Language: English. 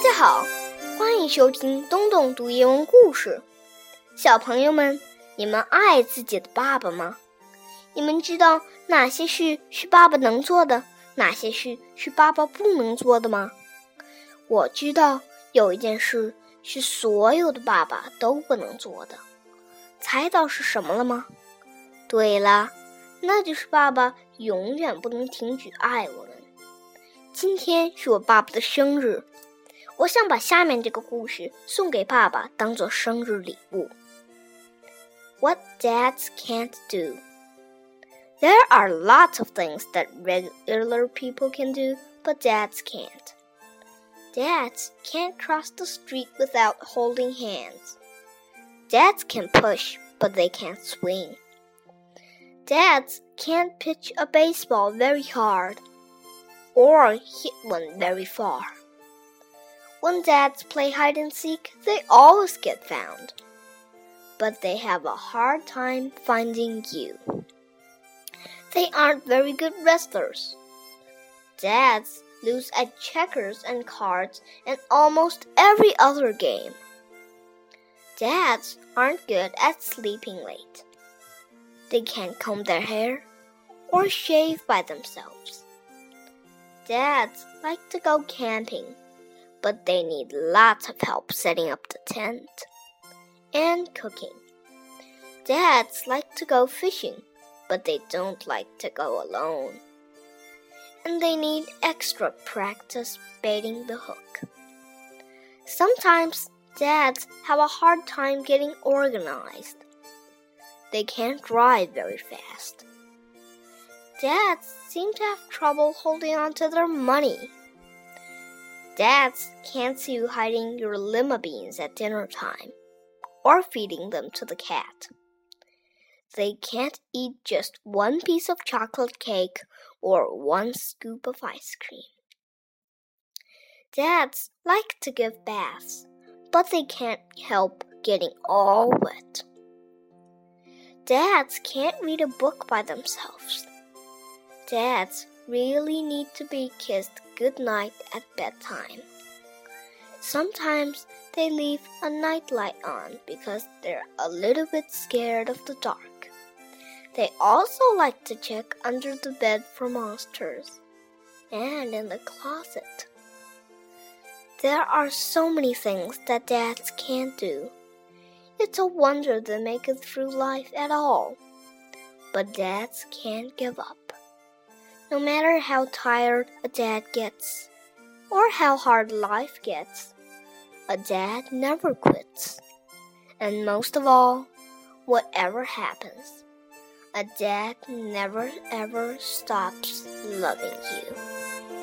大家好，欢迎收听东东读英文故事。小朋友们，你们爱自己的爸爸吗？你们知道哪些事是爸爸能做的，哪些事是爸爸不能做的吗？我知道有一件事是所有的爸爸都不能做的，猜到是什么了吗？对了，那就是爸爸永远不能停止爱我们。今天是我爸爸的生日。我想把下面这个故事送给爸爸，当做生日礼物。What dads can't do. There are lots of things that regular people can do, but dads can't. Dads can't cross the street without holding hands. Dads can push, but they can't swing. Dads can't pitch a baseball very hard or hit one very far. When dads play hide and seek, they always get found. But they have a hard time finding you. They aren't very good wrestlers. Dads lose at checkers and cards and almost every other game. Dads aren't good at sleeping late. They can't comb their hair or shave by themselves. Dads like to go camping but they need lots of help setting up the tent and cooking. Dads like to go fishing, but they don't like to go alone. And they need extra practice baiting the hook. Sometimes dads have a hard time getting organized. They can't drive very fast. Dads seem to have trouble holding on to their money Dads can't see you hiding your lima beans at dinner time or feeding them to the cat. They can't eat just one piece of chocolate cake or one scoop of ice cream. Dads like to give baths, but they can't help getting all wet. Dads can't read a book by themselves. Dads really need to be kissed goodnight at bedtime. Sometimes they leave a nightlight on because they're a little bit scared of the dark. They also like to check under the bed for monsters and in the closet. There are so many things that dads can't do. It's a wonder they make it through life at all. But dads can't give up. No matter how tired a dad gets, or how hard life gets, a dad never quits. And most of all, whatever happens, a dad never ever stops loving you.